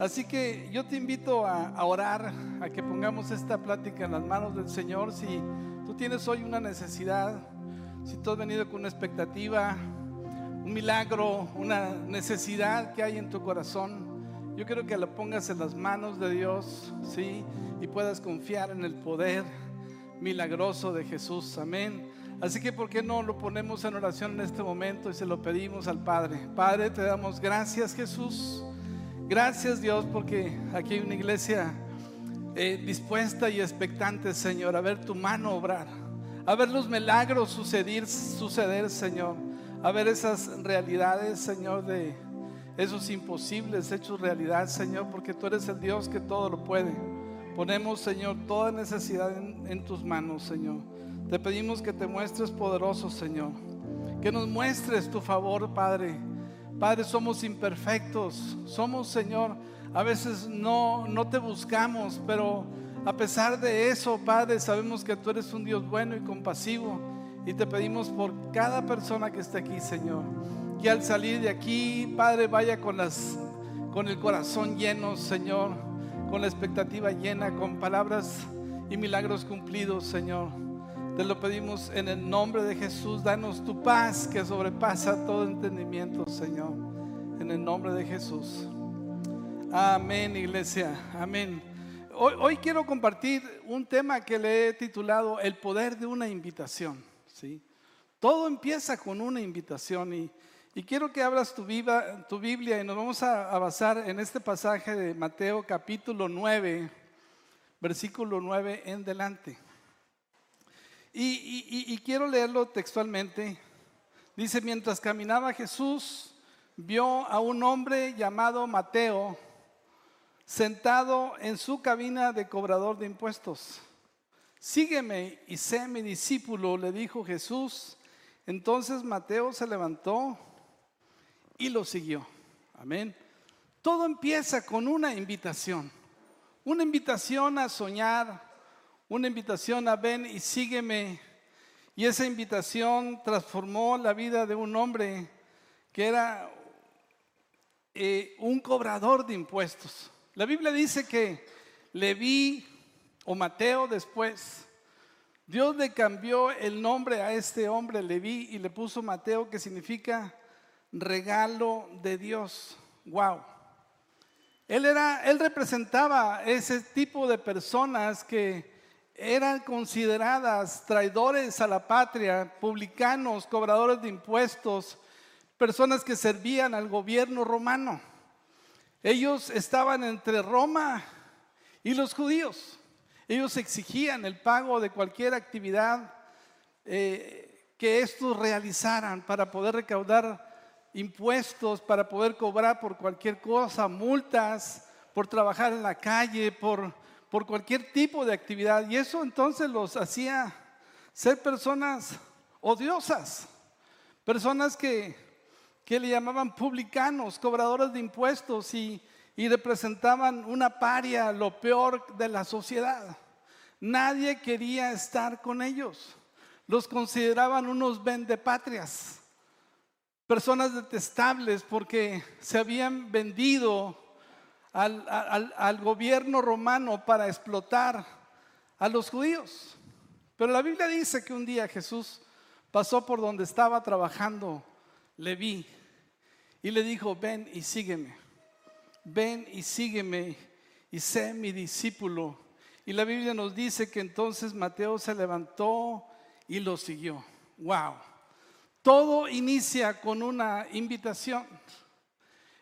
Así que yo te invito a, orar, a que pongamos esta plática en las manos del Señor. Si tú tienes hoy una necesidad, si tú has venido con una expectativa, un milagro, una necesidad que hay en tu corazón, yo quiero que lo pongas en las manos de Dios, ¿sí? Y puedas confiar en el poder milagroso de Jesús. Amén. Así que, ¿por qué no lo ponemos en oración en este momento y se lo pedimos al Padre? Padre, te damos gracias, Jesús. Gracias, Dios, porque aquí hay una iglesia eh, dispuesta y expectante, Señor, a ver tu mano obrar, a ver los milagros suceder, suceder, Señor, a ver esas realidades, Señor, de esos imposibles hechos realidad, Señor, porque tú eres el Dios que todo lo puede. Ponemos, Señor, toda necesidad en, en tus manos, Señor. Te pedimos que te muestres poderoso, Señor. Que nos muestres tu favor, Padre. Padre, somos imperfectos. Somos, Señor, a veces no, no te buscamos, pero a pesar de eso, Padre, sabemos que tú eres un Dios bueno y compasivo. Y te pedimos por cada persona que esté aquí, Señor. Que al salir de aquí, Padre, vaya con, las, con el corazón lleno, Señor. Con la expectativa llena, con palabras y milagros cumplidos, Señor. Te lo pedimos en el nombre de Jesús. Danos tu paz que sobrepasa todo entendimiento, Señor. En el nombre de Jesús. Amén, iglesia. Amén. Hoy, quiero compartir un tema que le he titulado El poder de una invitación. ¿sí? Todo empieza con una invitación y, y quiero que abras tu, viva, tu, Biblia y nos vamos a, a basar en este pasaje de Mateo capítulo 9, versículo 9 en delante. Y, quiero leerlo textualmente. Dice, mientras caminaba Jesús, vio a un hombre llamado Mateo sentado en su cabina de cobrador de impuestos. Sígueme y sé mi discípulo, le dijo Jesús. Entonces Mateo se levantó y lo siguió. Amén. Todo empieza con una invitación. Una invitación a soñar, una invitación a ven y sígueme. Y esa invitación transformó la vida de un hombre que era eh, un cobrador de impuestos. La Biblia dice que Leví o Mateo después, Dios le cambió el nombre a este hombre Leví y le puso Mateo que significa regalo de Dios. Wow. Él era, él representaba ese tipo de personas que eran consideradas traidores a la patria, publicanos, cobradores de impuestos, personas que servían al gobierno romano. Ellos estaban entre Roma y los judíos. Ellos exigían el pago de cualquier actividad eh, que estos realizaran para poder recaudar impuestos, para poder cobrar por cualquier cosa, multas, por trabajar en la calle, por por cualquier tipo de actividad. Y eso entonces los hacía ser personas odiosas, personas que, que le llamaban publicanos, cobradores de impuestos y, y representaban una paria, lo peor de la sociedad. Nadie quería estar con ellos. Los consideraban unos vendepatrias, personas detestables porque se habían vendido al, al, gobierno romano para explotar a los judíos. Pero la Biblia dice que un día Jesús pasó por donde estaba trabajando Leví y le dijo, ven y sígueme, ven y sígueme y sé mi discípulo. Y la Biblia nos dice que entonces Mateo se levantó y lo siguió. Wow. Todo inicia con una invitación.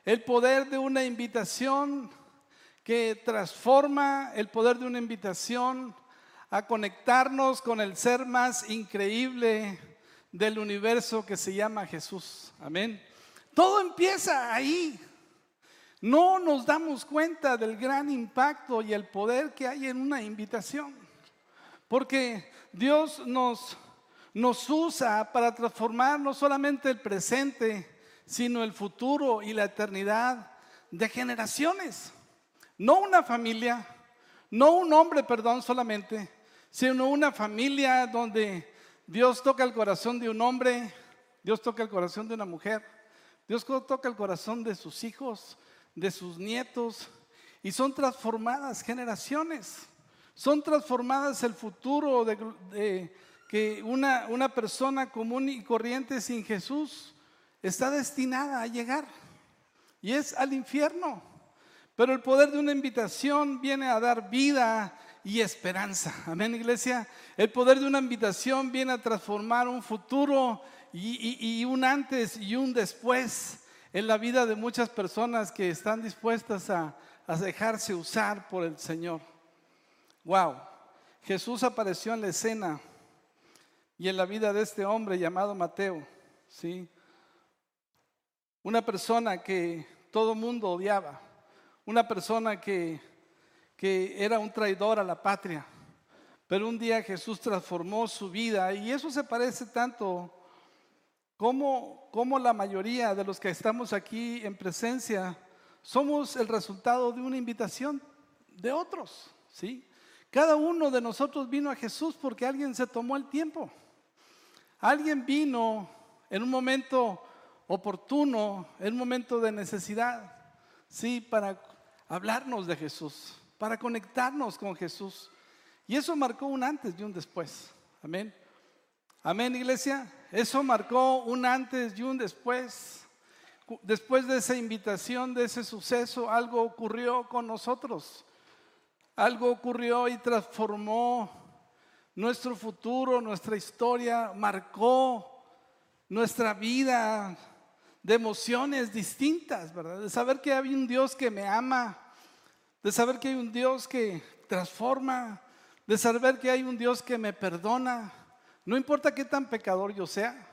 El poder de una invitación que transforma el poder de una invitación a conectarnos con el ser más increíble del universo que se llama Jesús. Amén. Todo empieza ahí. No nos damos cuenta del gran impacto y el poder que hay en una invitación. Porque Dios nos, nos usa para transformar no solamente el presente, sino el futuro y la eternidad de generaciones. No una familia, no un hombre, perdón, solamente, sino una familia donde Dios toca el corazón de un hombre, Dios toca el corazón de una mujer, Dios toca el corazón de sus hijos, de sus nietos, y son transformadas generaciones. Son transformadas el futuro de, que una, una persona común y corriente sin Jesús está destinada a llegar. Y es al infierno. Pero el poder de una invitación viene a dar vida y esperanza. Amén, iglesia. El poder de una invitación viene a transformar un futuro y, un antes y un después en la vida de muchas personas que están dispuestas a, dejarse usar por el Señor. Wow. Jesús apareció en la escena y en la vida de este hombre llamado Mateo, ¿sí? Una persona que todo mundo odiaba, una persona que, que era un traidor a la patria, pero un día Jesús transformó su vida y eso se parece tanto como, como la mayoría de los que estamos aquí en presencia somos el resultado de una invitación de otros, ¿sí? Cada uno de nosotros vino a Jesús porque alguien se tomó el tiempo. Alguien vino en un momento oportuno, un momento de necesidad, sí, para hablarnos de Jesús, para conectarnos con Jesús. Y eso marcó un antes y un después. Amén. Amén, iglesia. Eso marcó un antes y un después. Después de esa invitación, de ese suceso, algo ocurrió con nosotros. Algo ocurrió y transformó nuestro futuro, nuestra historia, marcó nuestra vida, de emociones distintas, ¿verdad? De saber que hay un Dios que me ama, de saber que hay un Dios que transforma, de saber que hay un Dios que me perdona. No importa qué tan pecador yo sea,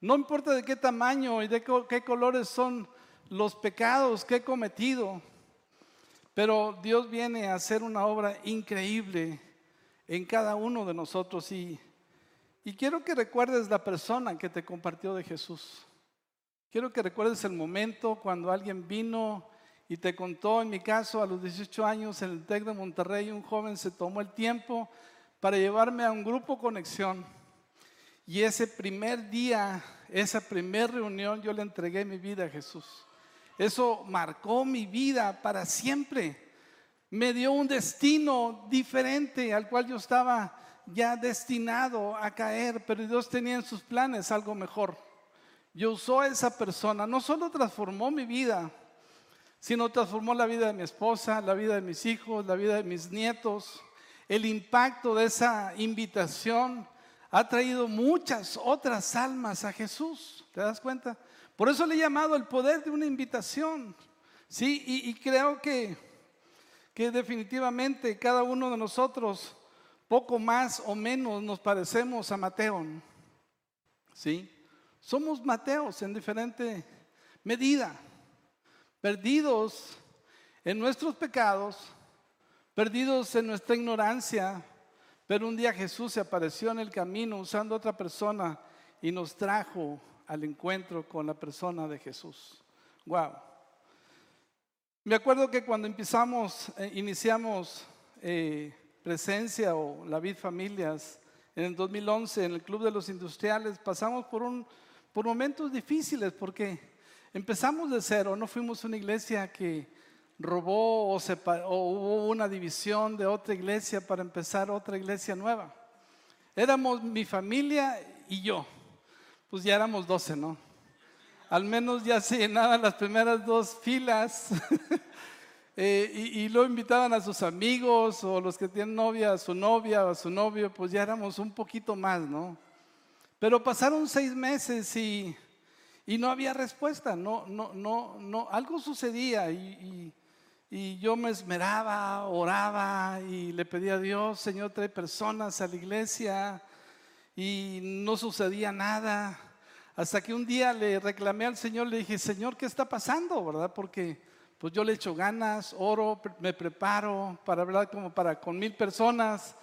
no importa de qué tamaño y de qué colores son los pecados que he cometido, pero Dios viene a hacer una obra increíble en cada uno de nosotros y, y quiero que recuerdes la persona que te compartió de Jesús. Quiero que recuerdes el momento cuando alguien vino y te contó, en mi caso, a los 18 años en el TEC de Monterrey, un joven se tomó el tiempo para llevarme a un grupo conexión. Y ese primer día, esa primera reunión, yo le entregué mi vida a Jesús. Eso marcó mi vida para siempre. Me dio un destino diferente al cual yo estaba ya destinado a caer, pero Dios tenía en sus planes algo mejor y usó a esa persona, no solo transformó mi vida, sino transformó la vida de mi esposa, la vida de mis hijos, la vida de mis nietos. El impacto de esa invitación ha traído muchas otras almas a Jesús. ¿Te das cuenta? Por eso le he llamado el poder de una invitación. Sí, y, y creo que, que definitivamente cada uno de nosotros, poco más o menos, nos parecemos a Mateo. ¿Sí? Somos Mateos en diferente medida, perdidos en nuestros pecados, perdidos en nuestra ignorancia, pero un día Jesús se apareció en el camino usando otra persona y nos trajo al encuentro con la persona de Jesús. Wow. Me acuerdo que cuando empezamos, eh, iniciamos eh, presencia o la vid familias en el 2011 en el Club de los Industriales, pasamos por un por momentos difíciles porque empezamos de cero, no fuimos una iglesia que robó o, hubo una división de otra iglesia para empezar otra iglesia nueva. Éramos mi familia y yo, pues ya éramos doce, ¿no? Al menos ya se llenaban las primeras dos filas. Eh, y, y, lo invitaban a sus amigos o los que tienen novia, a su novia o a su novio, pues ya éramos un poquito más, ¿no? Pero pasaron seis meses y, no había respuesta, no, no, no, no, algo sucedía y, yo me esmeraba, oraba y le pedía a Dios, Señor, trae personas a la iglesia y no sucedía nada. Hasta que un día le reclamé al Señor, le dije, Señor, ¿qué está pasando? ¿Verdad? Porque pues yo le echo ganas, oro, me preparo para hablar como para con mil personas,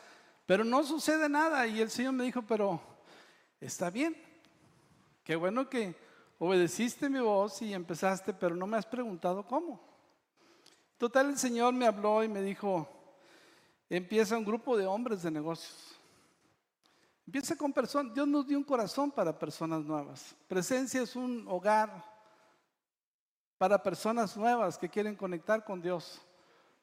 pero no sucede nada. Y el Señor me dijo, pero está bien. Qué bueno que obedeciste mi voz y empezaste, pero no me has preguntado cómo. Total, el Señor me habló y me dijo, empieza un grupo de hombres de negocios. Empieza con personas, Dios nos dio un corazón para personas nuevas. Presencia es un hogar para personas nuevas que quieren conectar con Dios.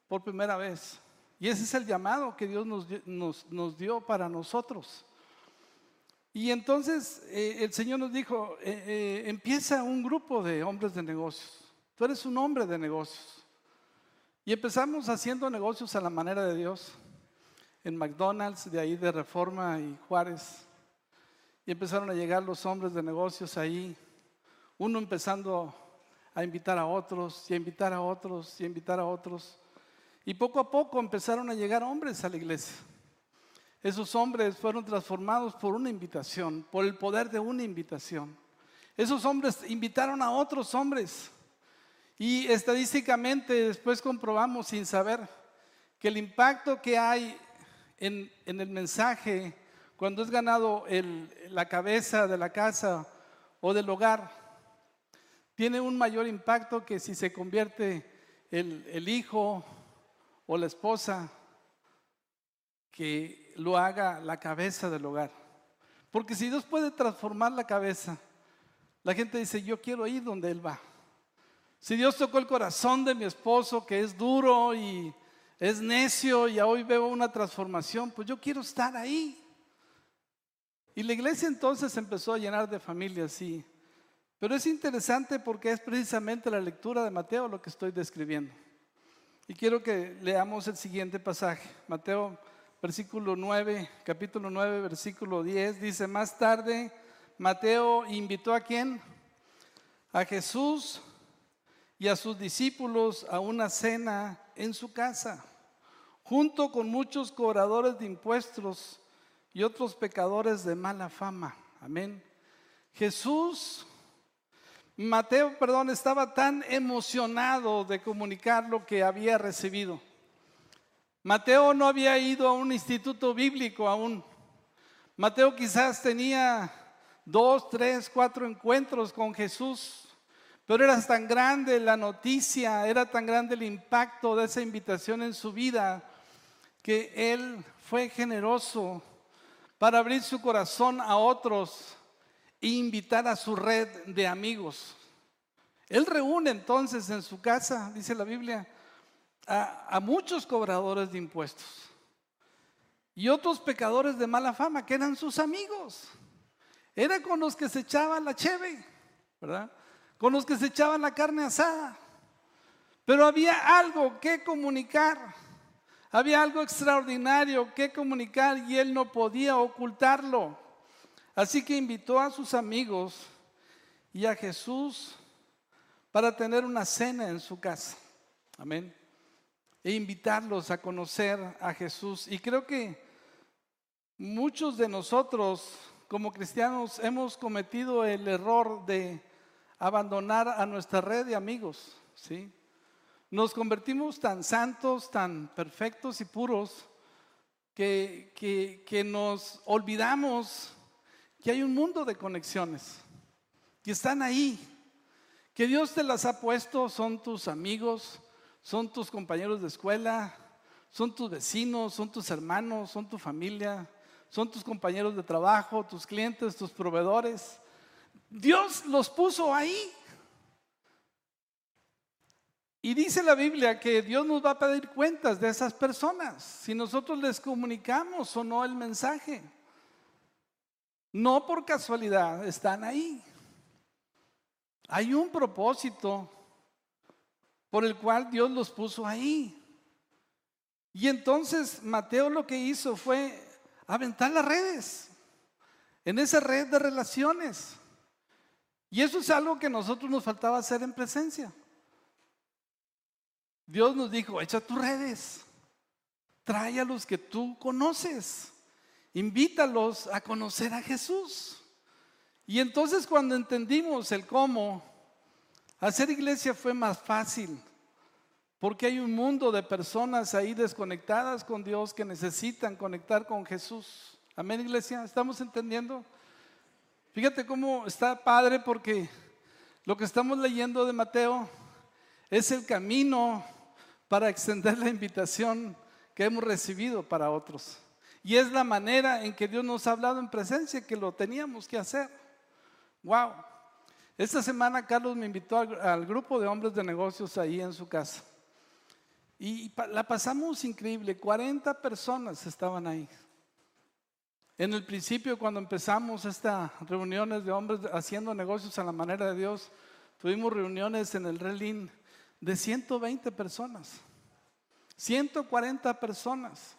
por primera vez. Y ese es el llamado que Dios nos, dio para nosotros. Y entonces eh, el Señor nos dijo, eh, eh, empieza un grupo de hombres de negocios. Tú eres un hombre de negocios. Y empezamos haciendo negocios a la manera de Dios. En McDonald's, de ahí de Reforma y Juárez. Y empezaron a llegar los hombres de negocios ahí. Uno empezando a invitar a otros, y a invitar a otros, y a invitar a otros. Y poco a poco empezaron a llegar hombres a la iglesia. Esos hombres fueron transformados por una invitación, por el poder de una invitación. Esos hombres invitaron a otros hombres. Y estadísticamente después comprobamos sin saber que el impacto que hay en, el mensaje cuando es ganado la cabeza de la casa o del hogar, tiene un mayor impacto que si se convierte el, el hijo o la esposa que lo haga la cabeza del hogar. Porque si Dios puede transformar la cabeza, la gente dice, yo quiero ir donde Él va. Si Dios tocó el corazón de mi esposo, que es duro y es necio, y hoy veo una transformación, pues yo quiero estar ahí. Y la iglesia entonces empezó a llenar de familias, sí. Pero es interesante porque es precisamente la lectura de Mateo lo que estoy describiendo. Y quiero que leamos el siguiente pasaje. Mateo, versículo 9, capítulo 9, versículo 10, dice, más tarde, Mateo invitó a quién? A Jesús y a sus discípulos a una cena en su casa, junto con muchos cobradores de impuestos y otros pecadores de mala fama. Amén. Jesús Mateo, perdón, estaba tan emocionado de comunicar lo que había recibido. Mateo no había ido a un instituto bíblico aún. Mateo quizás tenía dos, tres, cuatro encuentros con Jesús, pero era tan grande la noticia, era tan grande el impacto de esa invitación en su vida, que él fue generoso para abrir su corazón a otros e invitar a su red de amigos. Él reúne entonces en su casa, dice la Biblia, a, muchos cobradores de impuestos y otros pecadores de mala fama que eran sus amigos. Era con los que se echaba la cheve, ¿verdad? Con los que se echaba la carne asada. Pero había algo que comunicar. Había algo extraordinario que comunicar y él no podía ocultarlo. Así que invitó a sus amigos y a Jesús para tener una cena en su casa. Amén. E invitarlos a conocer a Jesús. Y creo que muchos de nosotros como cristianos hemos cometido el error de abandonar a nuestra red de amigos. ¿sí? Nos convertimos tan santos, tan perfectos y puros que, que, que nos olvidamos que hay un mundo de conexiones que están ahí, que Dios te las ha puesto, son tus amigos, son tus compañeros de escuela, son tus vecinos, son tus hermanos, son tu familia, son tus compañeros de trabajo, tus clientes, tus proveedores. Dios los puso ahí. Y dice la Biblia que Dios nos va a pedir cuentas de esas personas, si nosotros les comunicamos o no el mensaje. No por casualidad están ahí. Hay un propósito por el cual Dios los puso ahí. Y entonces Mateo lo que hizo fue aventar las redes, en esa red de relaciones. Y eso es algo que nosotros nos faltaba hacer en presencia. Dios nos dijo, echa tus redes, trae a los que tú conoces. Invítalos a conocer a Jesús. Y entonces cuando entendimos el cómo, hacer iglesia fue más fácil, porque hay un mundo de personas ahí desconectadas con Dios que necesitan conectar con Jesús. Amén, iglesia, ¿estamos entendiendo? Fíjate cómo está padre porque lo que estamos leyendo de Mateo es el camino para extender la invitación que hemos recibido para otros. Y es la manera en que Dios nos ha hablado en presencia que lo teníamos que hacer. Wow. Esta semana Carlos me invitó al, grupo de hombres de negocios ahí en su casa. Y la pasamos increíble, 40 personas estaban ahí. En el principio, cuando empezamos estas reuniones de hombres haciendo negocios a la manera de Dios, tuvimos reuniones en el Relín de 120 personas, 140 personas.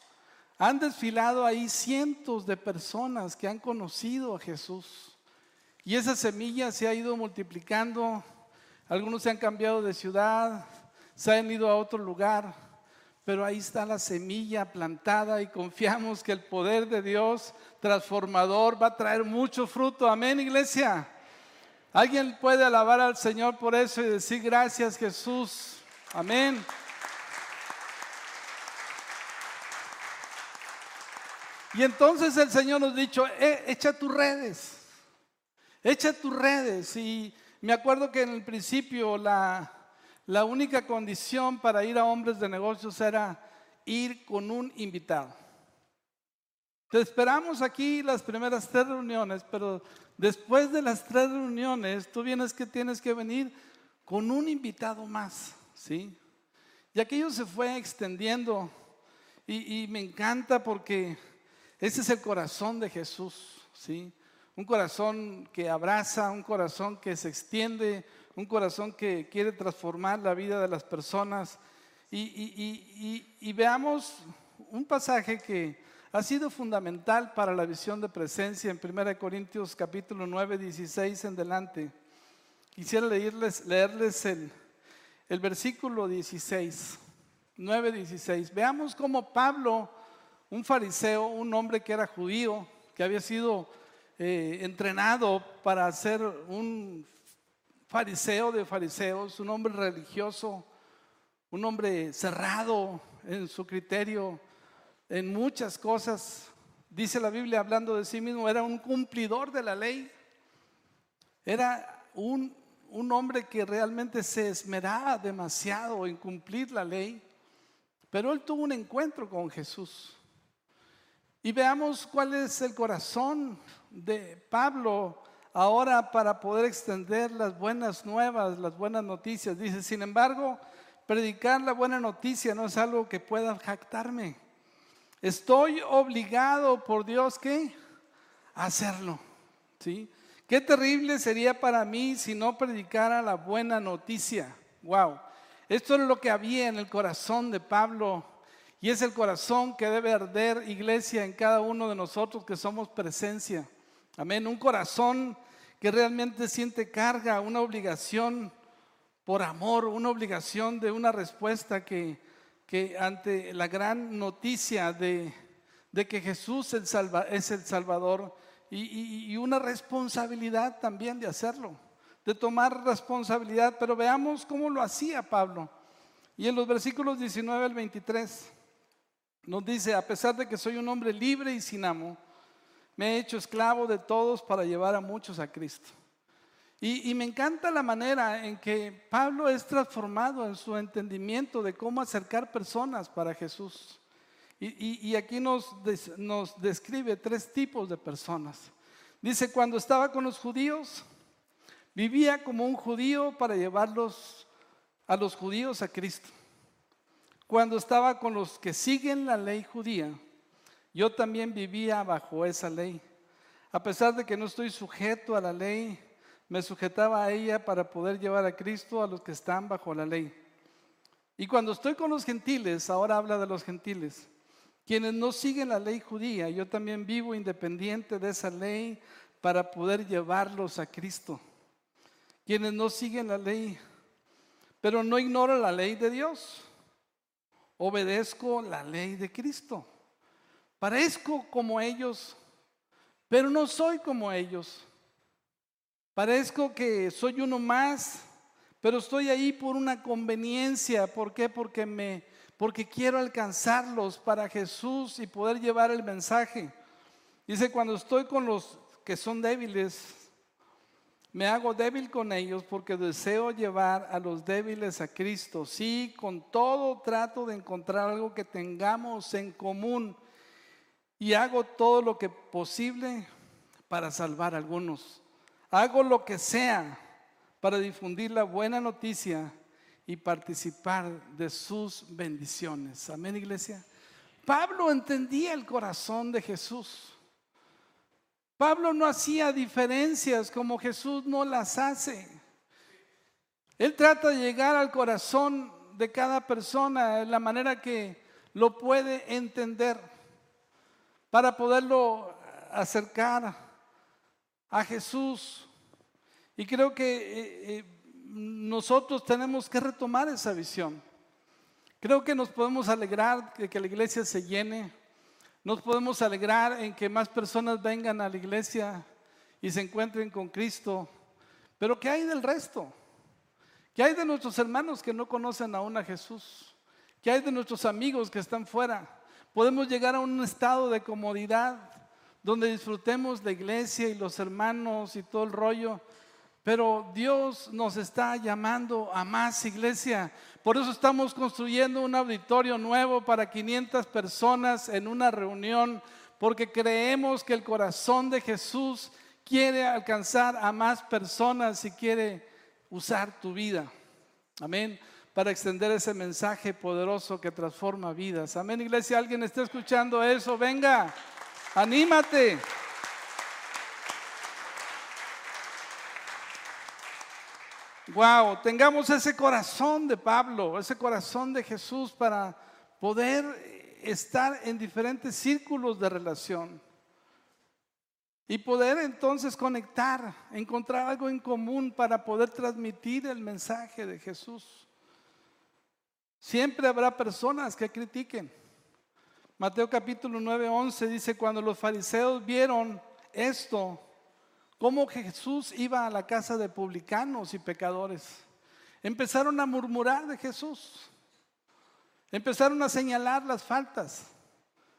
Han desfilado ahí cientos de personas que han conocido a Jesús. Y esa semilla se ha ido multiplicando. Algunos se han cambiado de ciudad, se han ido a otro lugar, pero ahí está la semilla plantada y confiamos que el poder de Dios transformador va a traer mucho fruto. Amén, iglesia. ¿Alguien puede alabar al Señor por eso y decir gracias Jesús? Amén. Y entonces el Señor nos ha dicho, eh, echa tus redes, echa tus redes. Y me acuerdo que en el principio la, la única condición para ir a hombres de negocios era ir con un invitado. Te esperamos aquí las primeras tres reuniones, pero después de las tres reuniones, tú vienes que tienes que venir con un invitado más, ¿sí? Y aquello se fue extendiendo y, y me encanta porque ese es el corazón de Jesús, ¿sí? Un corazón que abraza, un corazón que se extiende, un corazón que quiere transformar la vida de las personas. Y, veamos un pasaje que ha sido fundamental para la visión de presencia en 1 Corintios capítulo 9, 16 en delante. Quisiera leerles, leerles el, el versículo 16, 9, 16. Veamos cómo Pablo, un fariseo, un hombre que era judío, que había sido eh, entrenado para ser un fariseo de fariseos, un hombre religioso, un hombre cerrado en su criterio, en muchas cosas. Dice la Biblia hablando de sí mismo, era un cumplidor de la ley. Era un, un hombre que realmente se esmeraba demasiado en cumplir la ley. Pero él tuvo un encuentro con Jesús. Y veamos cuál es el corazón de Pablo ahora para poder extender las buenas nuevas, las buenas noticias. Dice, sin embargo, predicar la buena noticia no es algo que pueda jactarme. Estoy obligado por Dios que hacerlo. ¿Sí? Qué terrible sería para mí si no predicara la buena noticia. Wow. Esto es lo que había en el corazón de Pablo y es el corazón que debe arder iglesia en cada uno de nosotros que somos presencia. Amén. Un corazón que realmente siente carga, una obligación por amor, una obligación de una respuesta que, que ante la gran noticia de, de que Jesús es el Salvador y, y una responsabilidad también de hacerlo, de tomar responsabilidad. Pero veamos cómo lo hacía Pablo. Y en los versículos 19 al 23 nos dice, a pesar de que soy un hombre libre y sin amo, me he hecho esclavo de todos para llevar a muchos a Cristo. Y, me encanta la manera en que Pablo es transformado en su entendimiento de cómo acercar personas para Jesús. Y, aquí nos, nos describe tres tipos de personas. Dice, cuando estaba con los judíos, vivía como un judío para llevarlos a los judíos a Cristo. Cuando estaba con los que siguen la ley judía, yo también vivía bajo esa ley. A pesar de que no estoy sujeto a la ley, me sujetaba a ella para poder llevar a Cristo a los que están bajo la ley. Y cuando estoy con los gentiles, ahora habla de los gentiles, quienes no siguen la ley judía, yo también vivo independiente de esa ley para poder llevarlos a Cristo. Quienes no siguen la ley, pero no ignoro la ley de Dios, obedezco la ley de Cristo. Parezco como ellos, pero no soy como ellos. Parezco que soy uno más, pero estoy ahí por una conveniencia. ¿Por qué? Porque me porque quiero alcanzarlos para Jesús y poder llevar el mensaje. Dice, cuando estoy con los que son débiles, me hago débil con ellos porque deseo llevar a los débiles a Cristo. Sí, con todo trato de encontrar algo que tengamos en común y hago todo lo que posible para salvar a algunos. Hago lo que sea para difundir la buena noticia y participar de sus bendiciones. Amén, iglesia. Pablo entendía el corazón de Jesús. Pablo no hacía diferencias como Jesús no las hace. Él trata de llegar al corazón de cada persona en la manera que lo puede entender para poderlo acercar a Jesús. Y creo que eh, eh, nosotros tenemos que retomar esa visión. Creo que nos podemos alegrar de que la iglesia se llene. Nos podemos alegrar en que más personas vengan a la iglesia y se encuentren con Cristo. Pero ¿qué hay del resto? ¿Qué hay de nuestros hermanos que no conocen aún a Jesús? ¿Qué hay de nuestros amigos que están fuera? Podemos llegar a un estado de comodidad donde disfrutemos la iglesia y los hermanos y todo el rollo, pero Dios nos está llamando a más iglesia. Por eso estamos construyendo un auditorio nuevo para 500 personas en una reunión, porque creemos que el corazón de Jesús quiere alcanzar a más personas y quiere usar tu vida. Amén. Para extender ese mensaje poderoso que transforma vidas. Amén, iglesia. ¿Alguien está escuchando eso? Venga, anímate. Wow, tengamos ese corazón de Pablo, ese corazón de Jesús para poder estar en diferentes círculos de relación. Y poder entonces conectar, encontrar algo en común para poder transmitir el mensaje de Jesús. Siempre habrá personas que critiquen. Mateo capítulo 9, 11 dice, cuando los fariseos vieron esto, cómo Jesús iba a la casa de publicanos y pecadores, empezaron a murmurar de Jesús, empezaron a señalar las faltas.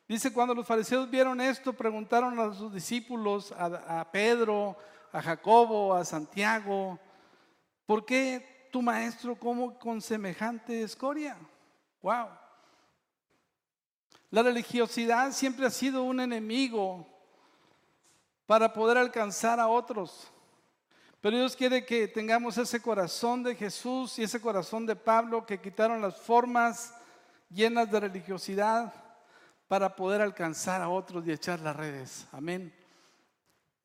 Dice, cuando los fariseos vieron esto, preguntaron a sus discípulos, a, Pedro, a Jacobo, a Santiago, ¿por qué tu maestro como con semejante escoria? Wow. La religiosidad siempre ha sido un enemigo para poder alcanzar a otros. Pero Dios quiere que tengamos ese corazón de Jesús y ese corazón de Pablo que quitaron las formas llenas de religiosidad para poder alcanzar a otros y echar las redes. Amén.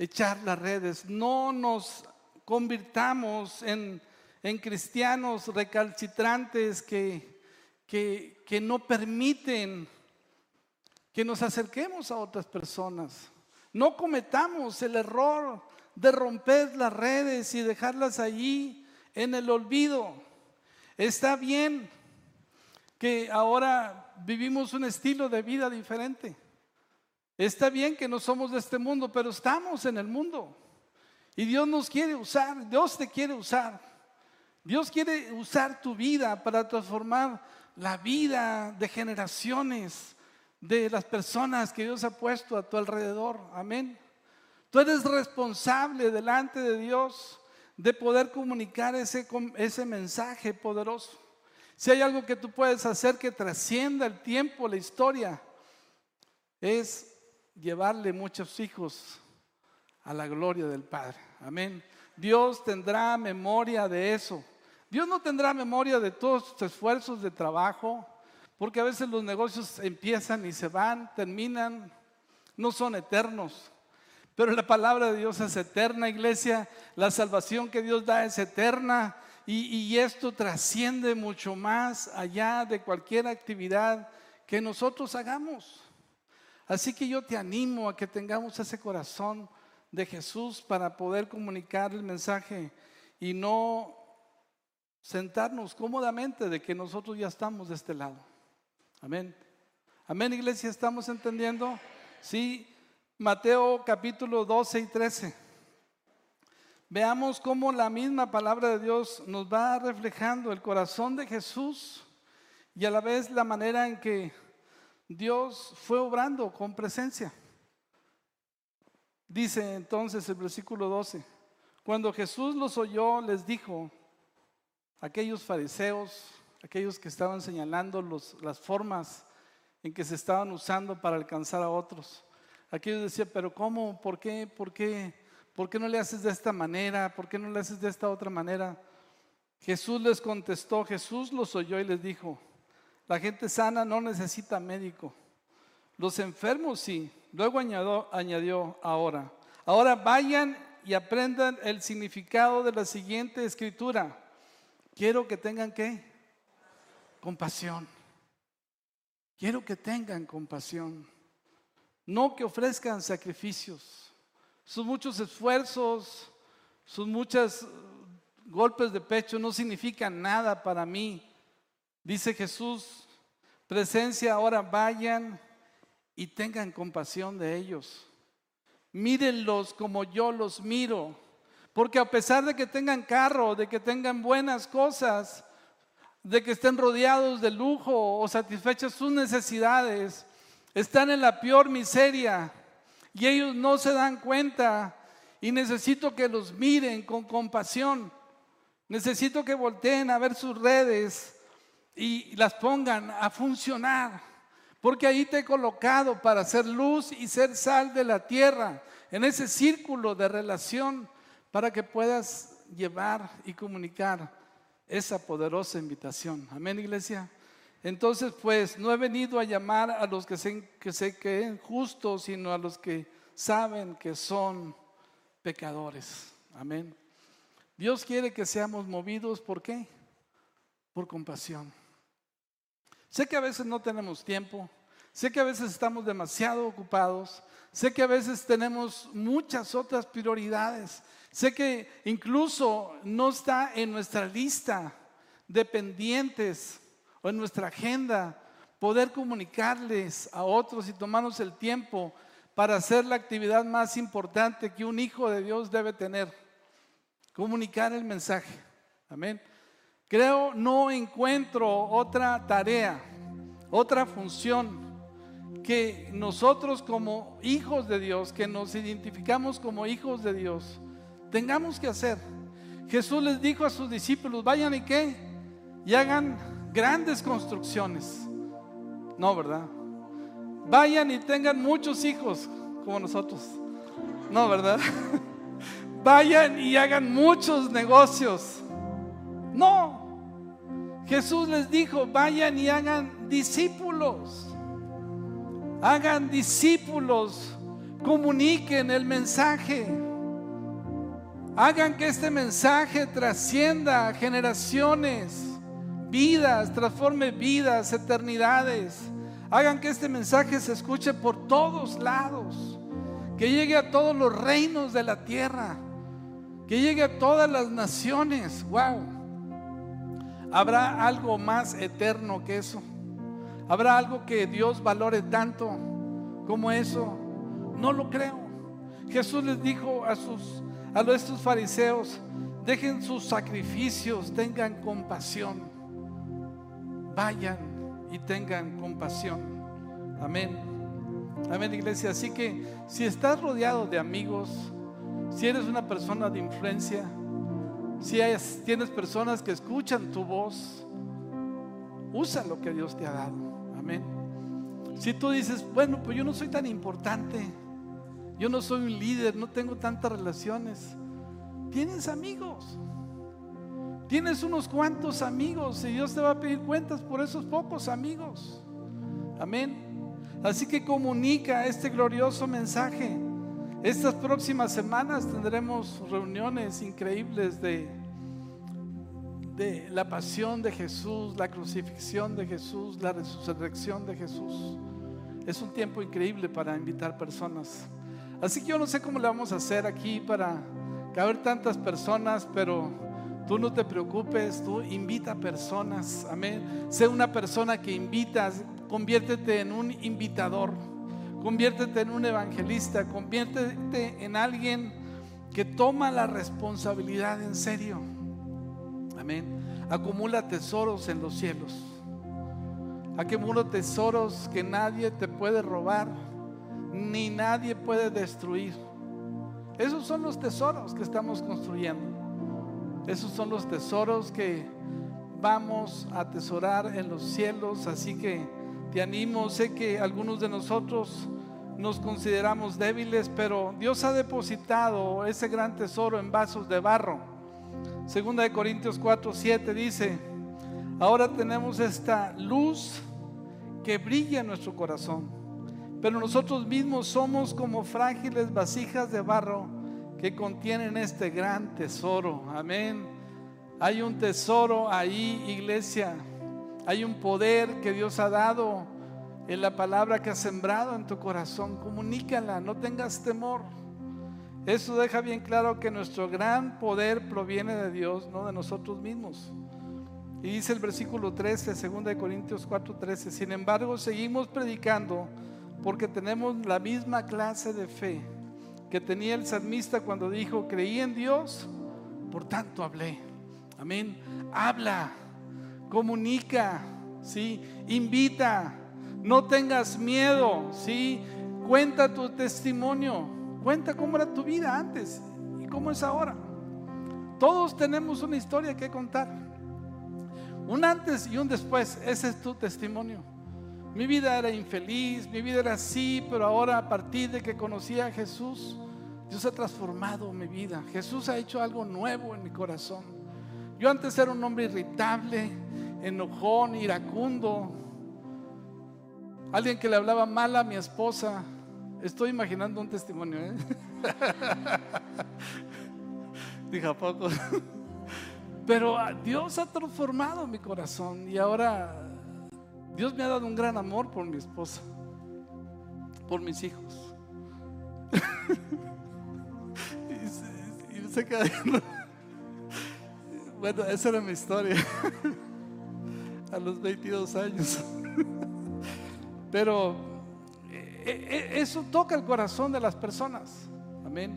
Echar las redes. No nos convirtamos en, cristianos recalcitrantes que, que, que no permiten que nos acerquemos a otras personas. No cometamos el error de romper las redes y dejarlas allí en el olvido. Está bien que ahora vivimos un estilo de vida diferente. Está bien que no somos de este mundo, pero estamos en el mundo. Y Dios nos quiere usar, Dios te quiere usar. Dios quiere usar tu vida para transformar la vida de generaciones, de las personas que Dios ha puesto a tu alrededor. Amén. Tú eres responsable delante de Dios de poder comunicar ese, ese mensaje poderoso. Si hay algo que tú puedes hacer que trascienda el tiempo, la historia, es llevarle muchos hijos a la gloria del Padre. Amén. Dios tendrá memoria de eso. Dios no tendrá memoria de todos tus esfuerzos de trabajo, porque a veces los negocios empiezan y se van, terminan, no son eternos. Pero la palabra de Dios es eterna, iglesia. La salvación que Dios da es eterna. Y, esto trasciende mucho más allá de cualquier actividad que nosotros hagamos. Así que yo te animo a que tengamos ese corazón de Jesús para poder comunicar el mensaje y no sentarnos cómodamente de que nosotros ya estamos de este lado. Amén. Amén, iglesia, ¿estamos entendiendo? Sí, Mateo capítulo 12 y 13 veamos cómo la misma palabra de Dios nos va reflejando el corazón de Jesús y a la vez la manera en que Dios fue obrando con presencia. Dice entonces el versículo 12, cuando Jesús los oyó, les dijo, aquellos fariseos, aquellos que estaban señalando las formas en que se estaban usando para alcanzar a otros, aquellos decían, pero ¿cómo? ¿Por qué? ¿Por qué? ¿Por qué no le haces de esta manera? ¿Por qué no le haces de esta otra manera? Jesús les contestó, Jesús los oyó y les dijo, la gente sana no necesita médico, los enfermos sí. Luego añadió, añadió ahora, ahora vayan y aprendan el significado de la siguiente escritura. Quiero que tengan qué? Compasión. Quiero que tengan compasión. No que ofrezcan sacrificios. Sus muchos esfuerzos, sus muchos golpes de pecho no significan nada para mí. Dice Jesús, presencia, ahora vayan y tengan compasión de ellos. Mírenlos como yo los miro. Porque a pesar de que tengan carro, de que tengan buenas cosas, de que estén rodeados de lujo o satisfechas sus necesidades, están en la peor miseria y ellos no se dan cuenta y necesito que los miren con compasión. Necesito que volteen a ver sus redes y las pongan a funcionar. Porque ahí te he colocado para ser luz y ser sal de la tierra, en ese círculo de relación, para que puedas llevar y comunicar esa poderosa invitación. Amén, iglesia. Entonces, pues no he venido a llamar a los que se, que se justos, sino a los que saben que son pecadores. Amén. Dios quiere que seamos movidos, ¿por qué? Por compasión. Sé que a veces no tenemos tiempo, sé que a veces estamos demasiado ocupados, sé que a veces tenemos muchas otras prioridades, sé que incluso no está en nuestra lista de pendientes o en nuestra agenda poder comunicarles a otros y tomarnos el tiempo para hacer la actividad más importante que un hijo de Dios debe tener, comunicar el mensaje. Amén. Creo no encuentro otra tarea, otra función que nosotros como hijos de Dios, que nos identificamos como hijos de Dios, tengamos que hacer. Jesús les dijo a sus discípulos, vayan y qué, y hagan grandes construcciones. No, ¿verdad? Vayan y tengan muchos hijos como nosotros. No, ¿verdad? Vayan y hagan muchos negocios. No, Jesús les dijo, vayan y hagan discípulos. Hagan discípulos, comuniquen el mensaje. Hagan que este mensaje trascienda generaciones, vidas, transforme vidas, eternidades. Hagan que este mensaje se escuche por todos lados, que llegue a todos los reinos de la tierra, que llegue a todas las naciones. Wow. ¿Habrá algo más eterno que eso? ¿Habrá algo que Dios valore tanto como eso? No lo creo. Jesús les dijo a sus a estos fariseos, dejen sus sacrificios, tengan compasión. Vayan y tengan compasión. Amén. Amén, iglesia. Así que si estás rodeado de amigos, si eres una persona de influencia, si tienes personas que escuchan tu voz, usa lo que Dios te ha dado. Amén. Si tú dices, bueno, pues yo no soy tan importante, yo no soy un líder, no tengo tantas relaciones, tienes amigos. Tienes unos cuantos amigos y Dios te va a pedir cuentas por esos pocos amigos. Amén. Así que comunica este glorioso mensaje. Estas próximas semanas tendremos reuniones increíbles de, de la pasión de Jesús, la crucifixión de Jesús, la resurrección de Jesús. Es un tiempo increíble para invitar personas. Así que yo no sé cómo le vamos a hacer aquí para caber tantas personas, pero tú no te preocupes, tú invita personas, amén. Sé una persona que invitas, conviértete en un invitador. Conviértete en un evangelista, conviértete en alguien que toma la responsabilidad en serio. Amén. Acumula tesoros en los cielos. Acumula tesoros que nadie te puede robar, ni nadie puede destruir. Esos son los tesoros que estamos construyendo. Esos son los tesoros que vamos a atesorar en los cielos. Así que te animo, sé que algunos de nosotros nos consideramos débiles, pero Dios ha depositado ese gran tesoro en vasos de barro. Segunda de Corintios 4, 7 dice, ahora tenemos esta luz que brilla en nuestro corazón, pero nosotros mismos somos como frágiles vasijas de barro que contienen este gran tesoro. Amén. Hay un tesoro ahí, iglesia. Hay un poder que Dios ha dado en la palabra que ha sembrado en tu corazón. Comunícala, no tengas temor. Eso deja bien claro que nuestro gran poder proviene de Dios, no de nosotros mismos. Y dice el versículo 13, 2 Corintios 4, 13, sin embargo seguimos predicando porque tenemos la misma clase de fe que tenía el salmista cuando dijo, creí en Dios, por tanto hablé. Amén. Habla, comunica, ¿sí? invita, no tengas miedo, ¿sí? cuenta tu testimonio. Cuenta cómo era tu vida antes y cómo es ahora. Todos tenemos una historia que contar. Un antes y un después. Ese es tu testimonio. Mi vida era infeliz, mi vida era así, pero ahora a partir de que conocí a Jesús, Dios ha transformado mi vida. Jesús ha hecho algo nuevo en mi corazón. Yo antes era un hombre irritable, enojón, iracundo. Alguien que le hablaba mal a mi esposa, Estoy imaginando un testimonio, ¿eh? Dije a poco. Pero ah, Dios ha transformado mi corazón y ahora Dios me ha dado un gran amor por mi esposa, por mis hijos. y, se, bueno, esa era mi historia a los 22 años. Pero e, e, eso toca el corazón de las personas. Amén.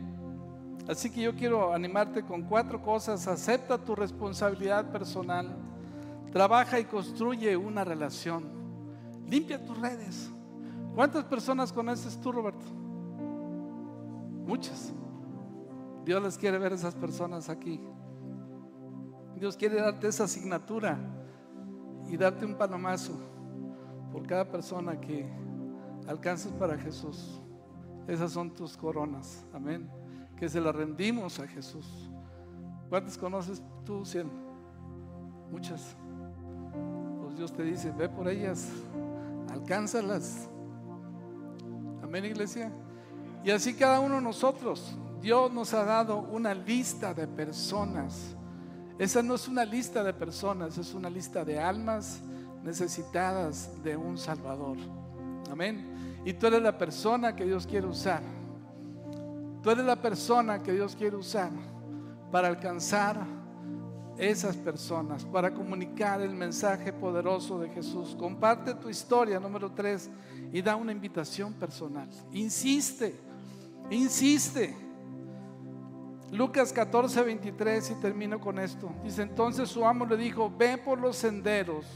Así que yo quiero animarte con cuatro cosas. Acepta tu responsabilidad personal. Trabaja y construye una relación. Limpia tus redes. ¿Cuántas personas conoces tú, Roberto? Muchas. Dios les quiere ver a esas personas aquí. Dios quiere darte esa asignatura y darte un palomazo por cada persona que alcances para Jesús. Esas son tus coronas. Amén. Que se las rendimos a Jesús. ¿Cuántas conoces tú? Cien. Muchas. Pues Dios te dice, ve por ellas, alcánzalas. Amén, iglesia. Y así cada uno de nosotros, Dios nos ha dado una lista de personas. Esa no es una lista de personas, es una lista de almas necesitadas de un Salvador. Amén. Y tú eres la persona que Dios quiere usar. Tú eres la persona que Dios quiere usar para alcanzar esas personas, para comunicar el mensaje poderoso de Jesús. Comparte tu historia, número tres, y da una invitación personal. Insiste, insiste. Lucas 14, 23, y termino con esto. Dice, entonces su amo le dijo, ve por los senderos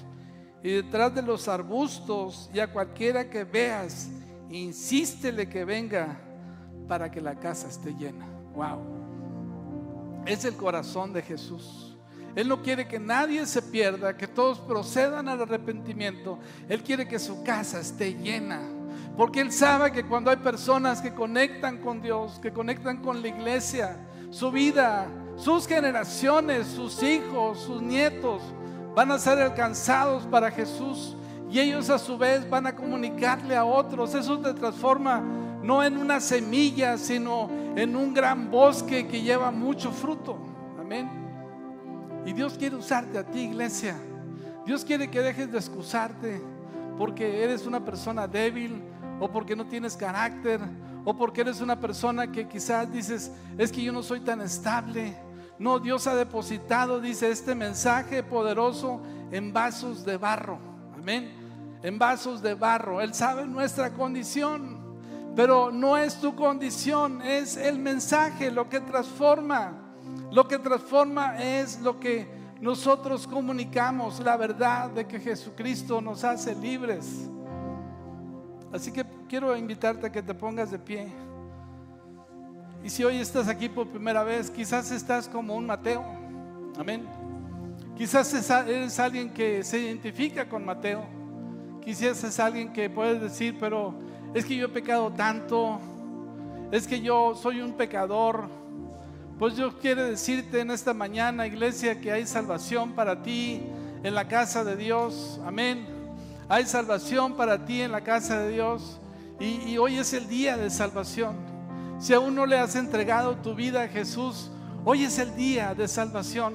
y detrás de los arbustos y a cualquiera que veas insístele que venga para que la casa esté llena. Wow. Es el corazón de Jesús. Él no quiere que nadie se pierda, que todos procedan al arrepentimiento. Él quiere que su casa esté llena. Porque Él sabe que cuando hay personas que conectan con Dios, que conectan con la iglesia, su vida, sus generaciones, sus hijos, sus nietos, van a ser alcanzados para Jesús y ellos a su vez van a comunicarle a otros. Eso te transforma no en una semilla, sino en un gran bosque que lleva mucho fruto. Amén. Y Dios quiere usarte a ti, iglesia. Dios quiere que dejes de excusarte porque eres una persona débil o porque no tienes carácter o porque eres una persona que quizás dices, es que yo no soy tan estable. No, Dios ha depositado, dice, este mensaje poderoso en vasos de barro. Amén en vasos de barro. Él sabe nuestra condición, pero no es tu condición, es el mensaje lo que transforma. Lo que transforma es lo que nosotros comunicamos, la verdad de que Jesucristo nos hace libres. Así que quiero invitarte a que te pongas de pie. Y si hoy estás aquí por primera vez, quizás estás como un Mateo. Amén. Quizás eres alguien que se identifica con Mateo. Quizás es alguien que puede decir, pero es que yo he pecado tanto, es que yo soy un pecador, Pues yo quiero decirte en esta mañana, iglesia, que hay salvación para ti en la casa de Dios. Amén. Hay salvación para ti en la casa de Dios. Y, hoy es el día de salvación. Si aún no le has entregado tu vida a Jesús, hoy es el día de salvación.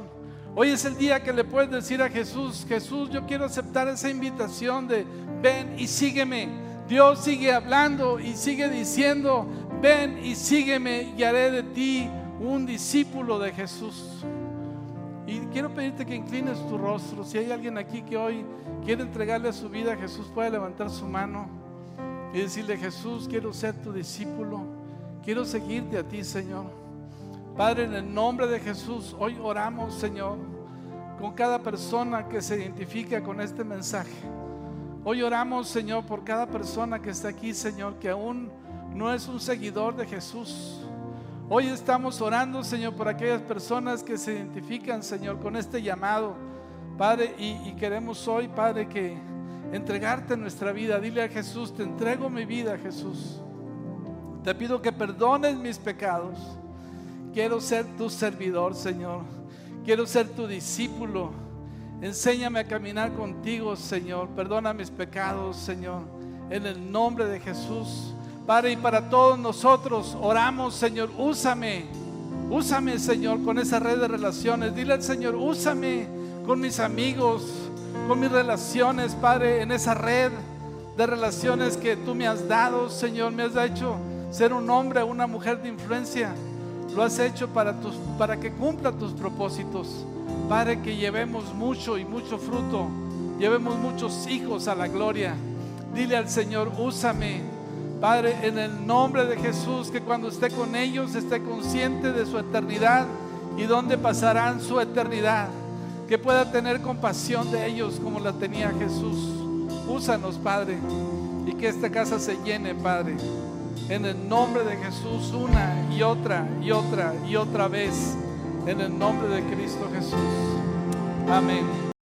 Hoy es el día que le puedes decir a Jesús, Jesús, yo quiero aceptar esa invitación de ven y sígueme. Dios sigue hablando y sigue diciendo, ven y sígueme y haré de ti un discípulo de Jesús. Y quiero pedirte que inclines tu rostro. Si hay alguien aquí que hoy quiere entregarle su vida a Jesús, puede levantar su mano y decirle, Jesús, quiero ser tu discípulo. Quiero seguirte a ti, Señor. Padre, en el nombre de Jesús, hoy oramos, Señor, con cada persona que se identifica con este mensaje. Hoy oramos, Señor, por cada persona que está aquí, Señor, que aún no es un seguidor de Jesús. Hoy estamos orando, Señor, por aquellas personas que se identifican, Señor, con este llamado, Padre, y, queremos hoy, Padre, que entregarte nuestra vida. Dile a Jesús, te entrego mi vida, Jesús. Te pido que perdones mis pecados. Quiero ser tu servidor, Señor. Quiero ser tu discípulo. Enséñame a caminar contigo, Señor. Perdona mis pecados, Señor. En el nombre de Jesús. Padre, y para todos nosotros oramos, Señor, úsame, úsame, Señor, con esa red de relaciones. Dile al Señor, úsame con mis amigos, con mis relaciones, Padre, en esa red de relaciones que tú me has dado, Señor, me has hecho ser un hombre, una mujer de influencia. Lo has hecho para, tus, para que cumpla tus propósitos. Padre, que llevemos mucho y mucho fruto, llevemos muchos hijos a la gloria. Dile al Señor, úsame Padre, en el nombre de Jesús, que cuando esté con ellos esté consciente de su eternidad y dónde pasarán su eternidad. Que pueda tener compasión de ellos como la tenía Jesús. Úsanos, Padre, y que esta casa se llene, Padre. En el nombre de Jesús, una y otra y otra y otra vez. En el nombre de Cristo Jesús. Amén.